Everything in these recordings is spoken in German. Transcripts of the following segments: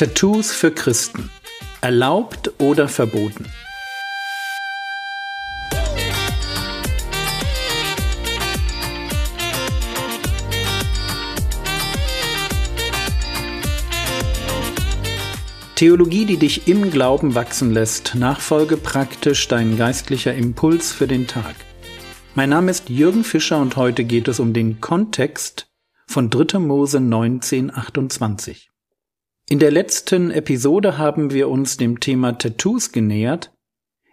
Tattoos für Christen. Erlaubt oder verboten? Theologie, die dich im Glauben wachsen lässt. Nachfolge praktisch dein geistlicher Impuls für den Tag. Mein Name ist Jürgen Fischer und heute geht es um den Kontext von 3. Mose 1928. In der letzten Episode haben wir uns dem Thema Tattoos genähert,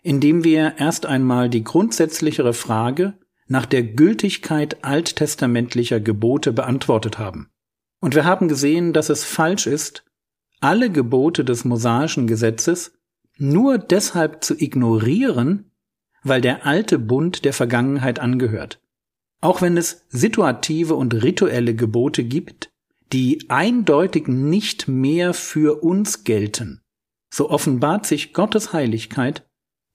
indem wir erst einmal die grundsätzlichere Frage nach der Gültigkeit alttestamentlicher Gebote beantwortet haben. Und wir haben gesehen, dass es falsch ist, alle Gebote des mosaischen Gesetzes nur deshalb zu ignorieren, weil der alte Bund der Vergangenheit angehört. Auch wenn es situative und rituelle Gebote gibt, die eindeutig nicht mehr für uns gelten, so offenbart sich Gottes Heiligkeit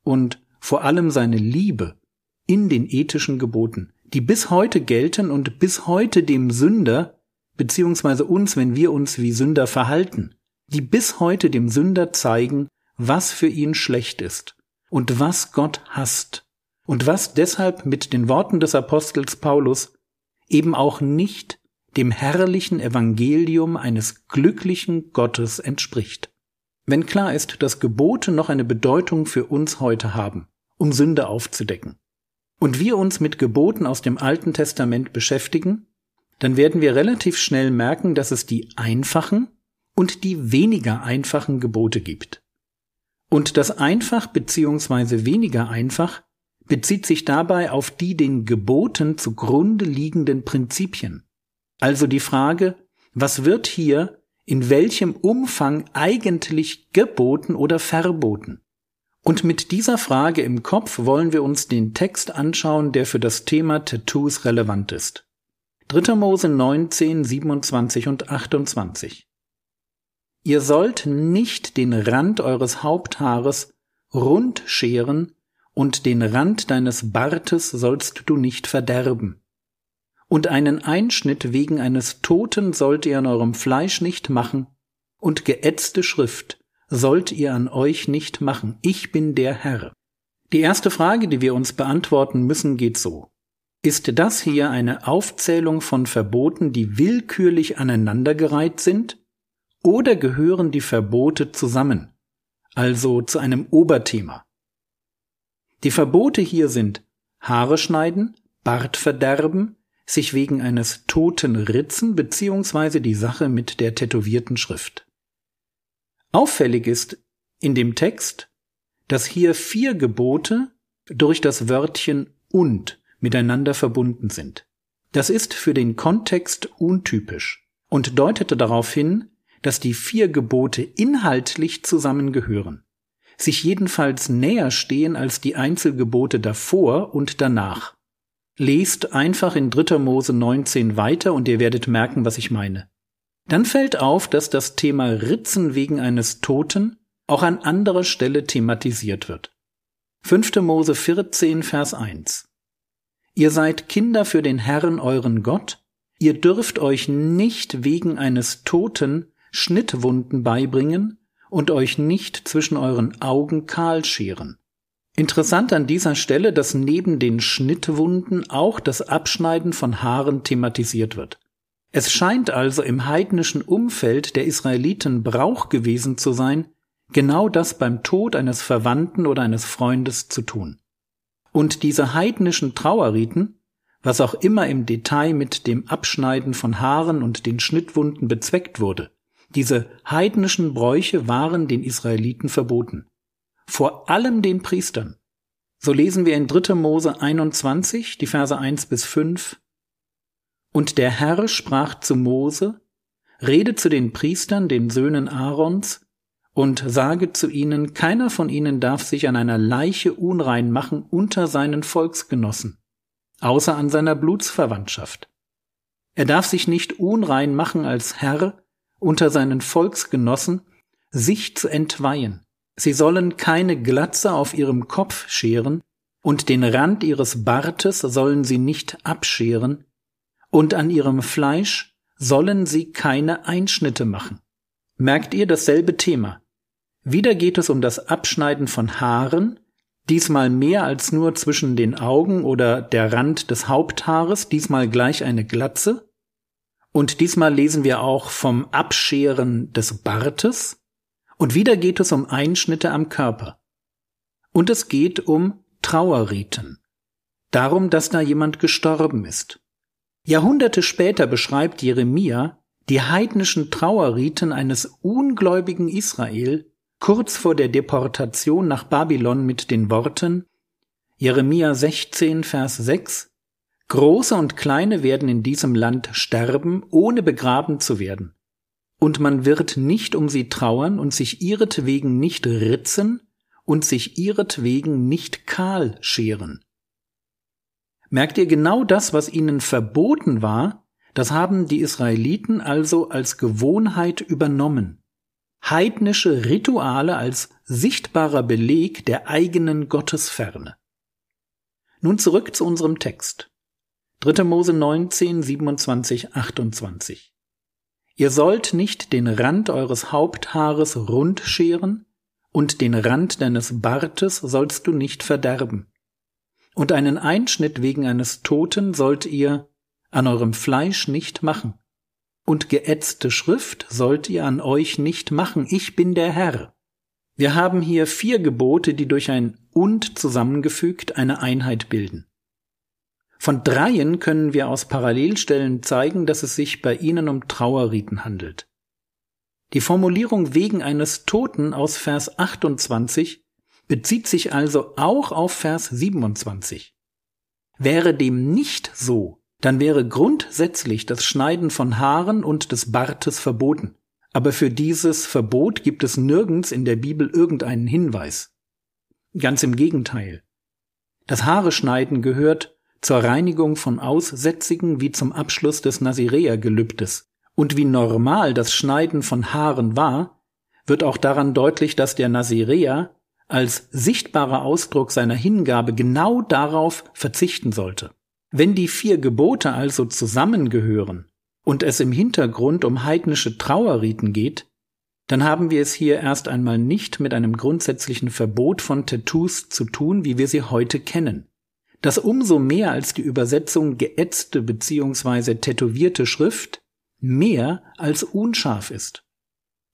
und vor allem seine Liebe in den ethischen Geboten, die bis heute gelten und bis heute dem Sünder, beziehungsweise uns, wenn wir uns wie Sünder verhalten, die bis heute dem Sünder zeigen, was für ihn schlecht ist und was Gott hasst und was deshalb mit den Worten des Apostels Paulus eben auch nicht dem herrlichen Evangelium eines glücklichen Gottes entspricht. Wenn klar ist, dass Gebote noch eine Bedeutung für uns heute haben, um Sünde aufzudecken, und wir uns mit Geboten aus dem Alten Testament beschäftigen, dann werden wir relativ schnell merken, dass es die einfachen und die weniger einfachen Gebote gibt. Und das einfach bzw. weniger einfach bezieht sich dabei auf die den Geboten zugrunde liegenden Prinzipien. Also die Frage, was wird hier in welchem Umfang eigentlich geboten oder verboten? Und mit dieser Frage im Kopf wollen wir uns den Text anschauen, der für das Thema Tattoos relevant ist. 3. Mose 19, 27 und 28. Ihr sollt nicht den Rand eures Haupthaares rund scheren, und den Rand deines Bartes sollst du nicht verderben. Und einen Einschnitt wegen eines Toten sollt ihr an eurem Fleisch nicht machen, und geätzte Schrift sollt ihr an euch nicht machen. Ich bin der Herr. Die erste Frage, die wir uns beantworten müssen, geht so. Ist das hier eine Aufzählung von Verboten, die willkürlich aneinandergereiht sind? Oder gehören die Verbote zusammen, also zu einem Oberthema? Die Verbote hier sind Haare schneiden, Bart verderben, sich wegen eines Toten ritzen beziehungsweise die Sache mit der tätowierten Schrift. Auffällig ist in dem Text, dass hier vier Gebote durch das Wörtchen und miteinander verbunden sind. Das ist für den Kontext untypisch und deutete darauf hin, dass die vier Gebote inhaltlich zusammengehören, sich jedenfalls näher stehen als die Einzelgebote davor und danach. Lest einfach in 3. Mose 19 weiter und ihr werdet merken, was ich meine. Dann fällt auf, dass das Thema Ritzen wegen eines Toten auch an anderer Stelle thematisiert wird. 5. Mose 14, Vers 1. Ihr seid Kinder für den Herrn euren Gott, ihr dürft euch nicht wegen eines Toten Schnittwunden beibringen und euch nicht zwischen euren Augen kahl scheren. Interessant an dieser Stelle, dass neben den Schnittwunden auch das Abschneiden von Haaren thematisiert wird. Es scheint also im heidnischen Umfeld der Israeliten Brauch gewesen zu sein, genau das beim Tod eines Verwandten oder eines Freundes zu tun. Und diese heidnischen Trauerriten, was auch immer im Detail mit dem Abschneiden von Haaren und den Schnittwunden bezweckt wurde, diese heidnischen Bräuche waren den Israeliten verboten. Vor allem den Priestern. So lesen wir in 3. Mose 21, die Verse 1 bis 5. Und der Herr sprach zu Mose, Rede zu den Priestern, den Söhnen Aarons, und sage zu ihnen, keiner von ihnen darf sich an einer Leiche unrein machen unter seinen Volksgenossen, außer an seiner Blutsverwandtschaft. Er darf sich nicht unrein machen als Herr, unter seinen Volksgenossen, sich zu entweihen. Sie sollen keine Glatze auf ihrem Kopf scheren, und den Rand ihres Bartes sollen sie nicht abscheren, und an ihrem Fleisch sollen sie keine Einschnitte machen. Merkt ihr dasselbe Thema? Wieder geht es um das Abschneiden von Haaren, diesmal mehr als nur zwischen den Augen oder der Rand des Haupthaares, diesmal gleich eine Glatze. Und diesmal lesen wir auch vom Abscheren des Bartes. Und wieder geht es um Einschnitte am Körper. Und es geht um Trauerriten. Darum, dass da jemand gestorben ist. Jahrhunderte später beschreibt Jeremia die heidnischen Trauerriten eines ungläubigen Israel kurz vor der Deportation nach Babylon mit den Worten Jeremia 16, Vers 6 Große und Kleine werden in diesem Land sterben, ohne begraben zu werden. Und man wird nicht um sie trauern und sich ihretwegen nicht ritzen und sich ihretwegen nicht kahl scheren. Merkt ihr genau das, was ihnen verboten war, das haben die Israeliten also als Gewohnheit übernommen. Heidnische Rituale als sichtbarer Beleg der eigenen Gottesferne. Nun zurück zu unserem Text. 3. Mose 19, 27, 28. Ihr sollt nicht den Rand eures Haupthaares rund scheren, und den Rand deines Bartes sollst du nicht verderben. Und einen Einschnitt wegen eines Toten sollt ihr an eurem Fleisch nicht machen. Und geätzte Schrift sollt ihr an euch nicht machen, ich bin der Herr. Wir haben hier vier Gebote, die durch ein und zusammengefügt eine Einheit bilden. Von dreien können wir aus Parallelstellen zeigen, dass es sich bei ihnen um Trauerriten handelt. Die Formulierung wegen eines Toten aus Vers 28 bezieht sich also auch auf Vers 27. Wäre dem nicht so, dann wäre grundsätzlich das Schneiden von Haaren und des Bartes verboten. Aber für dieses Verbot gibt es nirgends in der Bibel irgendeinen Hinweis. Ganz im Gegenteil. Das Haare schneiden gehört zur Reinigung von Aussätzigen wie zum Abschluss des Nazirea-Gelübdes. Und wie normal das Schneiden von Haaren war, wird auch daran deutlich, dass der Nazirea als sichtbarer Ausdruck seiner Hingabe genau darauf verzichten sollte. Wenn die vier Gebote also zusammengehören und es im Hintergrund um heidnische Trauerriten geht, dann haben wir es hier erst einmal nicht mit einem grundsätzlichen Verbot von Tattoos zu tun, wie wir sie heute kennen das umso mehr als die Übersetzung geätzte bzw. tätowierte Schrift mehr als unscharf ist.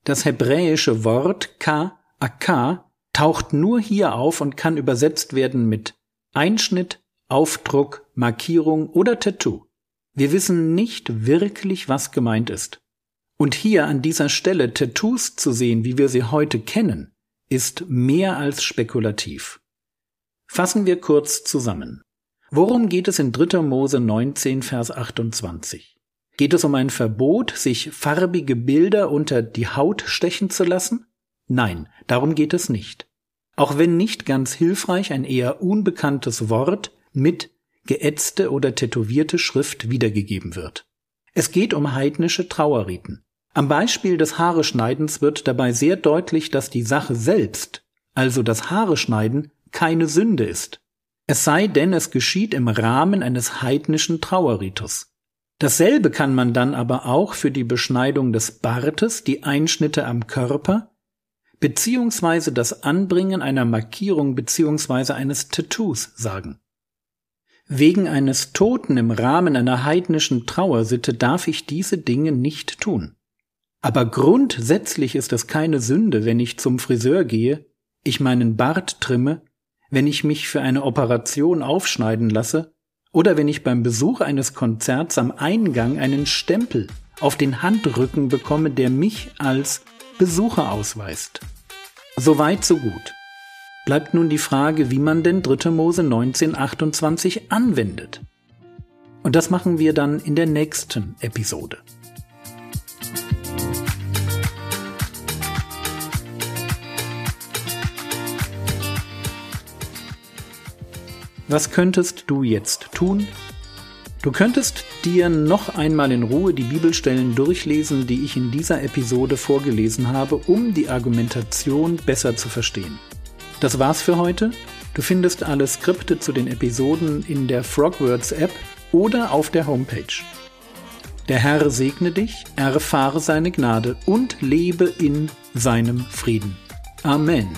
Das hebräische Wort ka, akka taucht nur hier auf und kann übersetzt werden mit Einschnitt, Aufdruck, Markierung oder Tattoo. Wir wissen nicht wirklich, was gemeint ist. Und hier an dieser Stelle Tattoos zu sehen, wie wir sie heute kennen, ist mehr als spekulativ. Fassen wir kurz zusammen. Worum geht es in 3. Mose 19, Vers 28? Geht es um ein Verbot, sich farbige Bilder unter die Haut stechen zu lassen? Nein, darum geht es nicht. Auch wenn nicht ganz hilfreich ein eher unbekanntes Wort mit geätzte oder tätowierte Schrift wiedergegeben wird. Es geht um heidnische Trauerriten. Am Beispiel des Haareschneidens wird dabei sehr deutlich, dass die Sache selbst, also das Haareschneiden, keine Sünde ist. Es sei denn, es geschieht im Rahmen eines heidnischen Trauerritus. Dasselbe kann man dann aber auch für die Beschneidung des Bartes, die Einschnitte am Körper, beziehungsweise das Anbringen einer Markierung beziehungsweise eines Tattoos sagen. Wegen eines Toten im Rahmen einer heidnischen Trauersitte darf ich diese Dinge nicht tun. Aber grundsätzlich ist es keine Sünde, wenn ich zum Friseur gehe, ich meinen Bart trimme wenn ich mich für eine Operation aufschneiden lasse oder wenn ich beim Besuch eines Konzerts am Eingang einen Stempel auf den Handrücken bekomme, der mich als Besucher ausweist. Soweit so gut. Bleibt nun die Frage, wie man denn 3. Mose 1928 anwendet. Und das machen wir dann in der nächsten Episode. Was könntest du jetzt tun? Du könntest dir noch einmal in Ruhe die Bibelstellen durchlesen, die ich in dieser Episode vorgelesen habe, um die Argumentation besser zu verstehen. Das war's für heute. Du findest alle Skripte zu den Episoden in der Frogwords App oder auf der Homepage. Der Herr segne dich, erfahre seine Gnade und lebe in seinem Frieden. Amen.